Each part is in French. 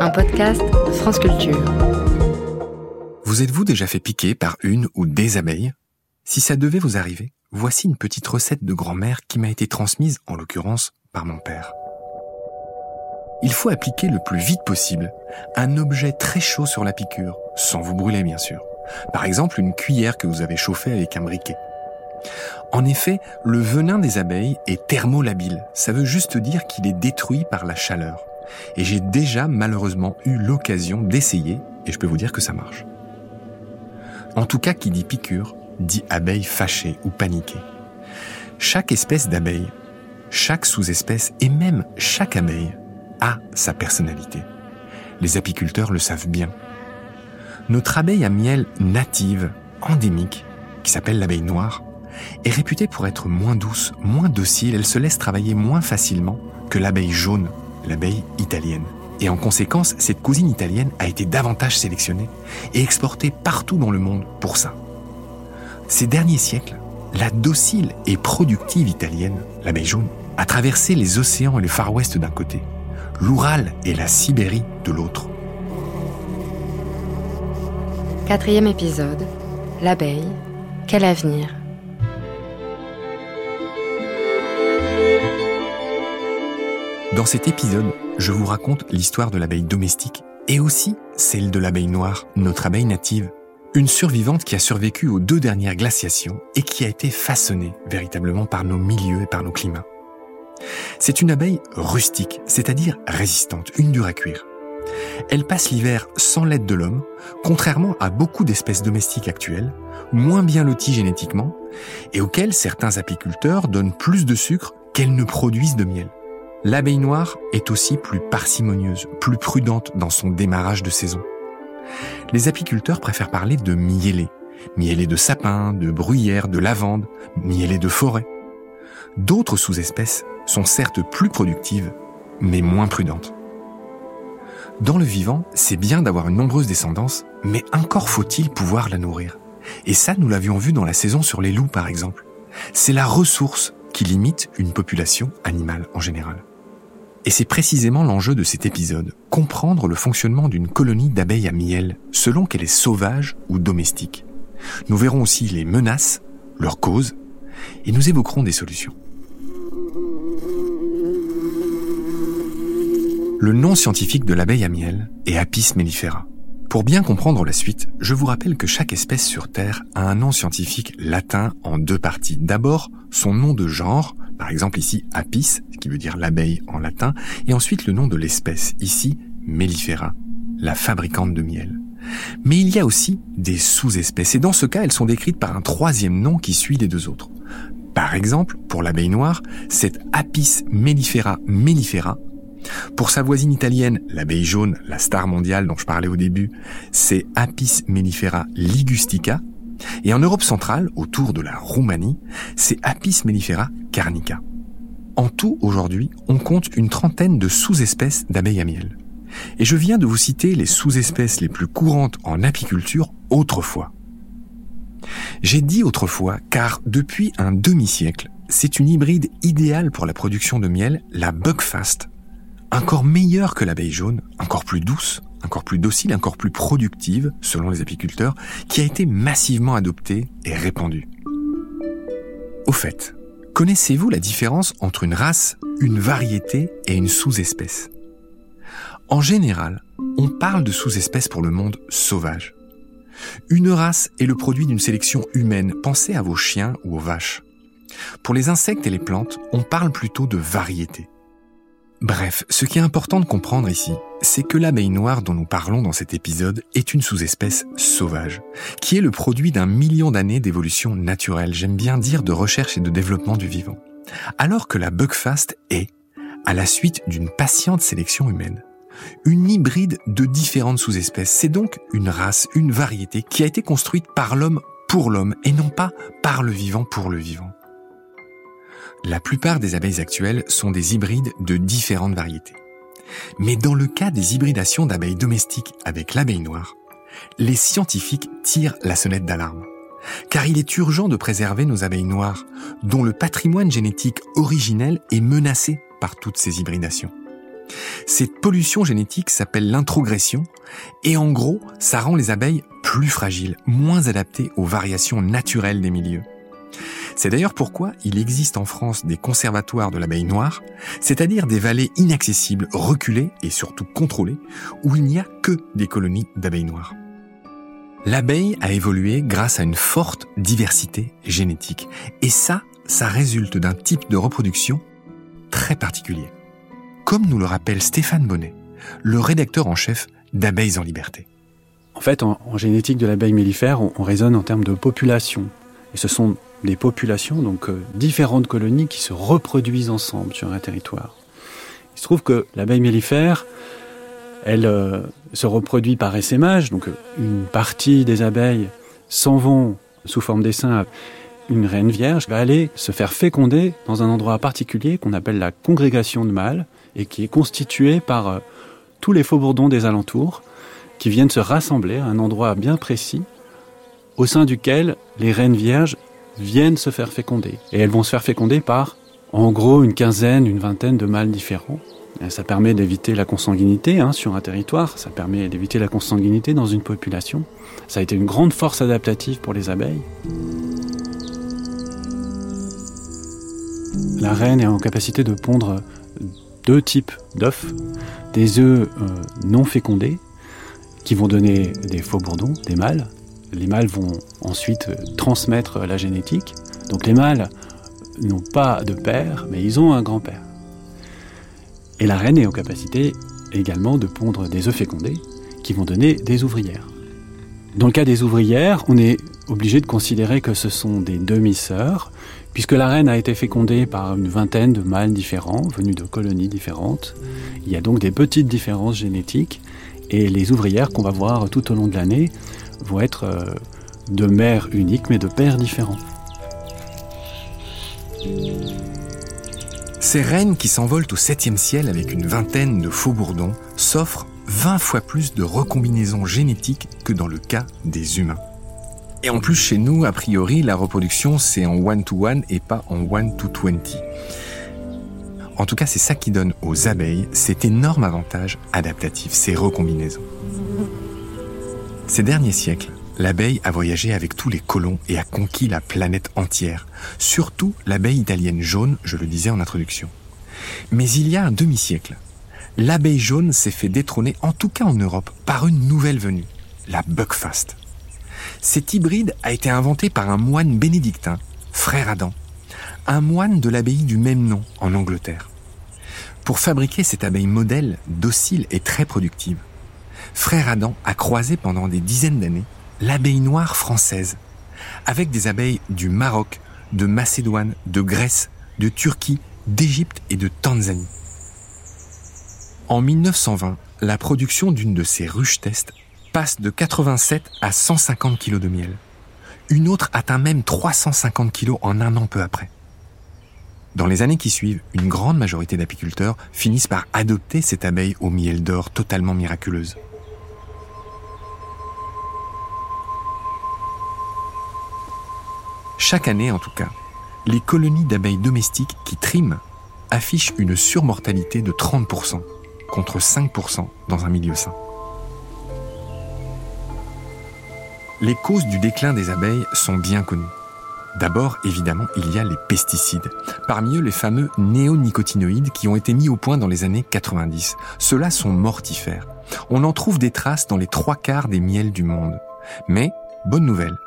un podcast France Culture. Vous êtes-vous déjà fait piquer par une ou des abeilles? Si ça devait vous arriver, voici une petite recette de grand-mère qui m'a été transmise, en l'occurrence, par mon père. Il faut appliquer le plus vite possible un objet très chaud sur la piqûre, sans vous brûler bien sûr. Par exemple, une cuillère que vous avez chauffée avec un briquet. En effet, le venin des abeilles est thermolabile. Ça veut juste dire qu'il est détruit par la chaleur. Et j'ai déjà malheureusement eu l'occasion d'essayer, et je peux vous dire que ça marche. En tout cas, qui dit piqûre, dit abeille fâchée ou paniquée. Chaque espèce d'abeille, chaque sous-espèce et même chaque abeille a sa personnalité. Les apiculteurs le savent bien. Notre abeille à miel native, endémique, qui s'appelle l'abeille noire, est réputée pour être moins douce, moins docile, elle se laisse travailler moins facilement que l'abeille jaune, l'abeille italienne. Et en conséquence, cette cousine italienne a été davantage sélectionnée et exportée partout dans le monde pour ça. Ces derniers siècles, la docile et productive italienne, l'abeille jaune, a traversé les océans et le Far West d'un côté, l'Oural et la Sibérie de l'autre. Quatrième épisode, l'abeille, quel avenir? Dans cet épisode, je vous raconte l'histoire de l'abeille domestique et aussi celle de l'abeille noire, notre abeille native, une survivante qui a survécu aux deux dernières glaciations et qui a été façonnée véritablement par nos milieux et par nos climats. C'est une abeille rustique, c'est-à-dire résistante, une dure à cuire. Elle passe l'hiver sans l'aide de l'homme, contrairement à beaucoup d'espèces domestiques actuelles, moins bien loties génétiquement, et auxquelles certains apiculteurs donnent plus de sucre qu'elles ne produisent de miel. L'abeille noire est aussi plus parcimonieuse, plus prudente dans son démarrage de saison. Les apiculteurs préfèrent parler de mielés, mielés de sapin, de bruyère, de lavande, mielés de forêt. D'autres sous-espèces sont certes plus productives, mais moins prudentes. Dans le vivant, c'est bien d'avoir une nombreuse descendance, mais encore faut-il pouvoir la nourrir. Et ça, nous l'avions vu dans la saison sur les loups, par exemple. C'est la ressource qui limite une population animale en général. Et c'est précisément l'enjeu de cet épisode, comprendre le fonctionnement d'une colonie d'abeilles à miel, selon qu'elle est sauvage ou domestique. Nous verrons aussi les menaces, leurs causes, et nous évoquerons des solutions. Le nom scientifique de l'abeille à miel est Apis mellifera. Pour bien comprendre la suite, je vous rappelle que chaque espèce sur Terre a un nom scientifique latin en deux parties. D'abord, son nom de genre, par exemple ici Apis, qui veut dire l'abeille en latin, et ensuite le nom de l'espèce, ici Mellifera, la fabricante de miel. Mais il y a aussi des sous-espèces, et dans ce cas, elles sont décrites par un troisième nom qui suit les deux autres. Par exemple, pour l'abeille noire, c'est Apis mellifera mellifera. Pour sa voisine italienne, l'abeille jaune, la star mondiale dont je parlais au début, c'est Apis mellifera ligustica. Et en Europe centrale, autour de la Roumanie, c'est Apis mellifera carnica. En tout, aujourd'hui, on compte une trentaine de sous-espèces d'abeilles à miel. Et je viens de vous citer les sous-espèces les plus courantes en apiculture autrefois. J'ai dit autrefois car depuis un demi-siècle, c'est une hybride idéale pour la production de miel, la Buckfast, encore meilleure que l'abeille jaune, encore plus douce, encore plus docile, encore plus productive, selon les apiculteurs, qui a été massivement adoptée et répandue. Au fait, Connaissez-vous la différence entre une race, une variété et une sous-espèce? En général, on parle de sous-espèces pour le monde sauvage. Une race est le produit d'une sélection humaine, pensez à vos chiens ou aux vaches. Pour les insectes et les plantes, on parle plutôt de variété. Bref, ce qui est important de comprendre ici, c'est que l'abeille noire dont nous parlons dans cet épisode est une sous-espèce sauvage, qui est le produit d'un million d'années d'évolution naturelle, j'aime bien dire de recherche et de développement du vivant. Alors que la Buckfast est, à la suite d'une patiente sélection humaine, une hybride de différentes sous-espèces. C'est donc une race, une variété qui a été construite par l'homme pour l'homme et non pas par le vivant pour le vivant. La plupart des abeilles actuelles sont des hybrides de différentes variétés. Mais dans le cas des hybridations d'abeilles domestiques avec l'abeille noire, les scientifiques tirent la sonnette d'alarme. Car il est urgent de préserver nos abeilles noires, dont le patrimoine génétique originel est menacé par toutes ces hybridations. Cette pollution génétique s'appelle l'introgression et en gros, ça rend les abeilles plus fragiles, moins adaptées aux variations naturelles des milieux. C'est d'ailleurs pourquoi il existe en France des conservatoires de l'abeille noire, c'est-à-dire des vallées inaccessibles, reculées et surtout contrôlées, où il n'y a que des colonies d'abeilles noires. L'abeille a évolué grâce à une forte diversité génétique, et ça, ça résulte d'un type de reproduction très particulier. Comme nous le rappelle Stéphane Bonnet, le rédacteur en chef d'Abeilles en liberté. En fait, en, génétique de l'abeille mellifère, on, raisonne en termes de population. Et ce sont des populations, donc euh, différentes colonies qui se reproduisent ensemble sur un territoire. Il se trouve que l'abeille mellifère, elle euh, se reproduit par essaimage, donc euh, une partie des abeilles s'en vont sous forme d'essaim. Une reine vierge va aller se faire féconder dans un endroit particulier qu'on appelle la congrégation de mâles et qui est constituée par tous les faux-bourdons des alentours qui viennent se rassembler à un endroit bien précis au sein duquel les reines vierges viennent se faire féconder. Et elles vont se faire féconder par, en gros, une quinzaine, une vingtaine de mâles différents. ça permet d'éviter la consanguinité hein, sur un territoire, ça permet d'éviter la consanguinité dans une population. Ça a été une grande force adaptative pour les abeilles. La reine est en capacité de pondre deux types d'œufs, des œufs euh, non fécondés, qui vont donner des faux bourdons, des mâles, les mâles vont ensuite transmettre la génétique. Donc les mâles n'ont pas de père, mais ils ont un grand-père. Et la reine est en capacité également de pondre des œufs fécondés qui vont donner des ouvrières. Dans le cas des ouvrières, on est obligé de considérer que ce sont des demi-sœurs, puisque la reine a été fécondée par une vingtaine de mâles différents, venus de colonies différentes. Il y a donc des petites différences génétiques, et les ouvrières qu'on va voir tout au long de l'année vont être euh, de mères uniques mais de pères différents. Ces reines qui s'envolent au septième ciel avec une vingtaine de faux bourdons s'offrent 20 fois plus de recombinaisons génétiques que dans le cas des humains. Et en plus, chez nous, a priori, la reproduction, c'est en one-to-one et pas en one-to-twenty. En tout cas, c'est ça qui donne aux abeilles cet énorme avantage adaptatif, ces recombinaisons. Ces derniers siècles, l'abeille a voyagé avec tous les colons et a conquis la planète entière, surtout l'abeille italienne jaune, je le disais en introduction. Mais il y a un demi-siècle, l'abeille jaune s'est fait détrôner, en tout cas en Europe, par une nouvelle venue, la Buckfast. Cet hybride a été inventé par un moine bénédictin, frère Adam, un moine de l'abbaye du même nom en Angleterre. Pour fabriquer cette abeille modèle, docile et très productive, frère Adam a croisé pendant des dizaines d'années l'abeille noire française, avec des abeilles du Maroc, de Macédoine, de Grèce, de Turquie, d'Égypte et de Tanzanie. En 1920, la production d'une de ces ruches test passe de 87 à 150 kg de miel. Une autre atteint même 350 kg en un an peu après. Dans les années qui suivent, une grande majorité d'apiculteurs finissent par adopter cette abeille au miel d'or totalement miraculeuse. Chaque année, en tout cas, les colonies d'abeilles domestiques qui triment affichent une surmortalité de 30%, contre 5% dans un milieu sain. Les causes du déclin des abeilles sont bien connues. D'abord, évidemment, il y a les pesticides. Parmi eux, les fameux néonicotinoïdes qui ont été mis au point dans les années 90. Ceux-là sont mortifères. On en trouve des traces dans les trois quarts des miels du monde. Mais, bonne nouvelle,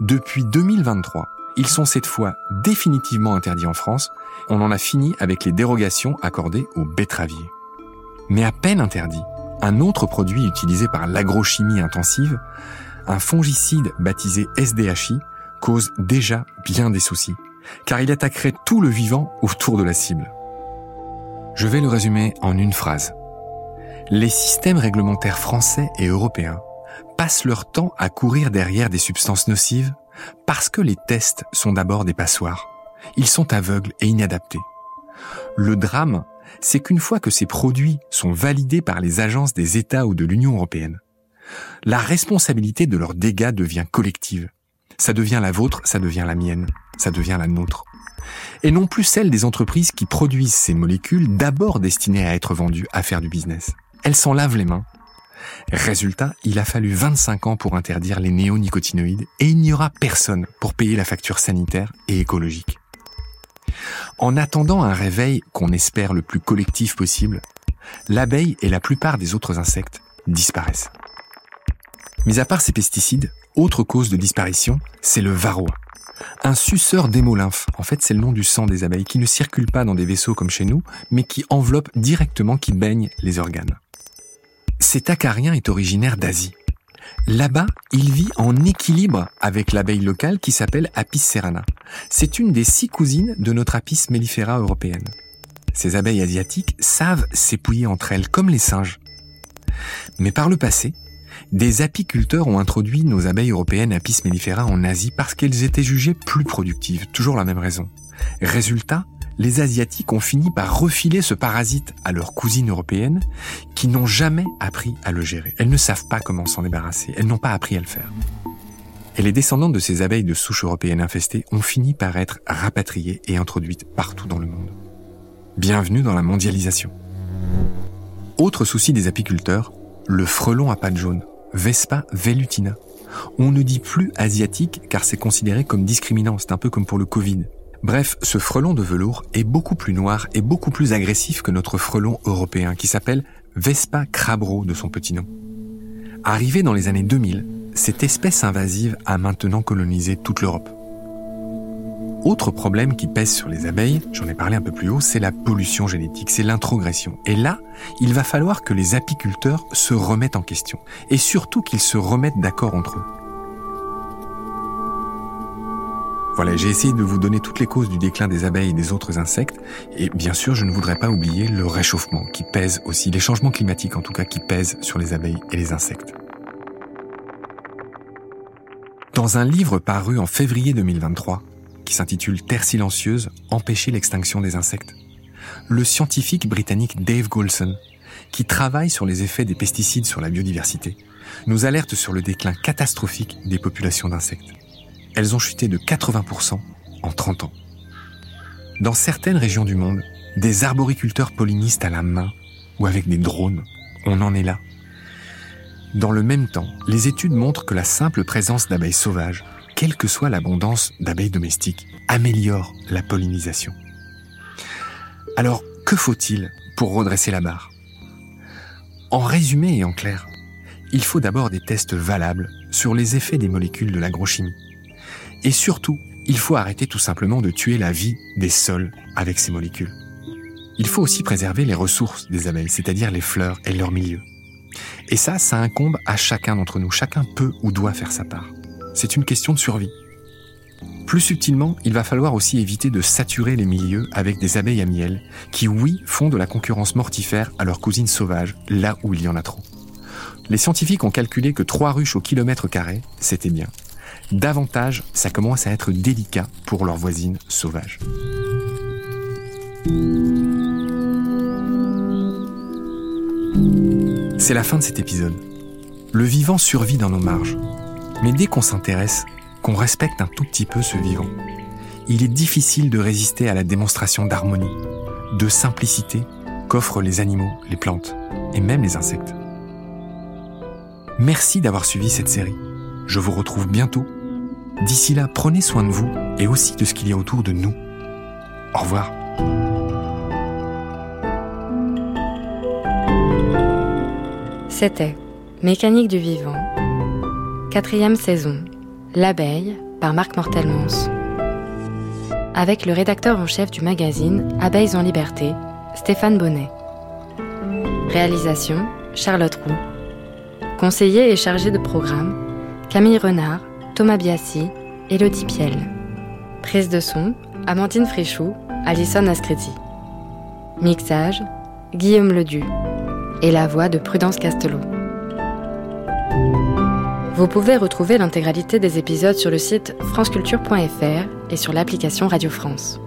depuis 2023, ils sont cette fois définitivement interdits en France. On en a fini avec les dérogations accordées aux betteraviers. Mais à peine interdit, un autre produit utilisé par l'agrochimie intensive, un fongicide baptisé SDHI, cause déjà bien des soucis, car il attaquerait tout le vivant autour de la cible. Je vais le résumer en une phrase. Les systèmes réglementaires français et européens passent leur temps à courir derrière des substances nocives parce que les tests sont d'abord des passoires. Ils sont aveugles et inadaptés. Le drame, c'est qu'une fois que ces produits sont validés par les agences des États ou de l'Union européenne, la responsabilité de leurs dégâts devient collective. Ça devient la vôtre, ça devient la mienne, ça devient la nôtre. et non plus celle des entreprises qui produisent ces molécules d'abord destinées à être vendues à faire du business. Elles s'en lavent les mains. Résultat, il a fallu 25 ans pour interdire les néonicotinoïdes et il n'y aura personne pour payer la facture sanitaire et écologique. En attendant un réveil qu'on espère le plus collectif possible, l'abeille et la plupart des autres insectes disparaissent. Mais à part ces pesticides, autre cause de disparition, c'est le varroa. Un suceur d'hémolymphe, en fait c'est le nom du sang des abeilles, qui ne circule pas dans des vaisseaux comme chez nous, mais qui enveloppe directement, qui baigne les organes. Cet acarien est originaire d'Asie. Là-bas, il vit en équilibre avec l'abeille locale qui s'appelle Apis cerana. C'est une des six cousines de notre Apis mellifera européenne. Ces abeilles asiatiques savent s'épouiller entre elles comme les singes. Mais par le passé, des apiculteurs ont introduit nos abeilles européennes Apis mellifera en Asie parce qu'elles étaient jugées plus productives, toujours la même raison. Résultat, les Asiatiques ont fini par refiler ce parasite à leurs cousines européennes qui n'ont jamais appris à le gérer. Elles ne savent pas comment s'en débarrasser, elles n'ont pas appris à le faire. Et les descendantes de ces abeilles de souche européennes infestées ont fini par être rapatriées et introduites partout dans le monde. Bienvenue dans la mondialisation. Autre souci des apiculteurs, le frelon à pattes jaunes, Vespa velutina. On ne dit plus asiatique car c'est considéré comme discriminant, c'est un peu comme pour le Covid. Bref, ce frelon de velours est beaucoup plus noir et beaucoup plus agressif que notre frelon européen qui s'appelle Vespa crabro de son petit nom. Arrivé dans les années 2000, cette espèce invasive a maintenant colonisé toute l'Europe. Autre problème qui pèse sur les abeilles, j'en ai parlé un peu plus haut, c'est la pollution génétique, c'est l'introgression. Et là, il va falloir que les apiculteurs se remettent en question, et surtout qu'ils se remettent d'accord entre eux. Voilà, j'ai essayé de vous donner toutes les causes du déclin des abeilles et des autres insectes. Et bien sûr, je ne voudrais pas oublier le réchauffement qui pèse aussi, les changements climatiques en tout cas qui pèsent sur les abeilles et les insectes. Dans un livre paru en février 2023, qui s'intitule Terre silencieuse, empêcher l'extinction des insectes, le scientifique britannique Dave Golson, qui travaille sur les effets des pesticides sur la biodiversité, nous alerte sur le déclin catastrophique des populations d'insectes elles ont chuté de 80% en 30 ans. Dans certaines régions du monde, des arboriculteurs pollinistes à la main ou avec des drones, on en est là. Dans le même temps, les études montrent que la simple présence d'abeilles sauvages, quelle que soit l'abondance d'abeilles domestiques, améliore la pollinisation. Alors, que faut-il pour redresser la barre? En résumé et en clair, il faut d'abord des tests valables sur les effets des molécules de l'agrochimie et surtout, il faut arrêter tout simplement de tuer la vie des sols avec ces molécules. Il faut aussi préserver les ressources des abeilles, c'est-à-dire les fleurs et leur milieu. Et ça, ça incombe à chacun d'entre nous. Chacun peut ou doit faire sa part. C'est une question de survie. Plus subtilement, il va falloir aussi éviter de saturer les milieux avec des abeilles à miel qui, oui, font de la concurrence mortifère à leurs cousines sauvages là où il y en a trop. Les scientifiques ont calculé que 3 ruches au kilomètre carré, c'était bien davantage ça commence à être délicat pour leurs voisines sauvages. C'est la fin de cet épisode. Le vivant survit dans nos marges. Mais dès qu'on s'intéresse, qu'on respecte un tout petit peu ce vivant, il est difficile de résister à la démonstration d'harmonie, de simplicité qu'offrent les animaux, les plantes et même les insectes. Merci d'avoir suivi cette série. Je vous retrouve bientôt D'ici là, prenez soin de vous et aussi de ce qu'il y a autour de nous. Au revoir. C'était Mécanique du vivant, quatrième saison, L'abeille par Marc Mortelmans. Avec le rédacteur en chef du magazine Abeilles en liberté, Stéphane Bonnet. Réalisation Charlotte Roux. Conseiller et chargé de programme Camille Renard, Thomas Biassi, Elodie Piel. Prise de son, Amandine Fréchou, Alison Ascreti. Mixage, Guillaume Ledu. Et la voix de Prudence Castelot. Vous pouvez retrouver l'intégralité des épisodes sur le site franceculture.fr et sur l'application Radio France.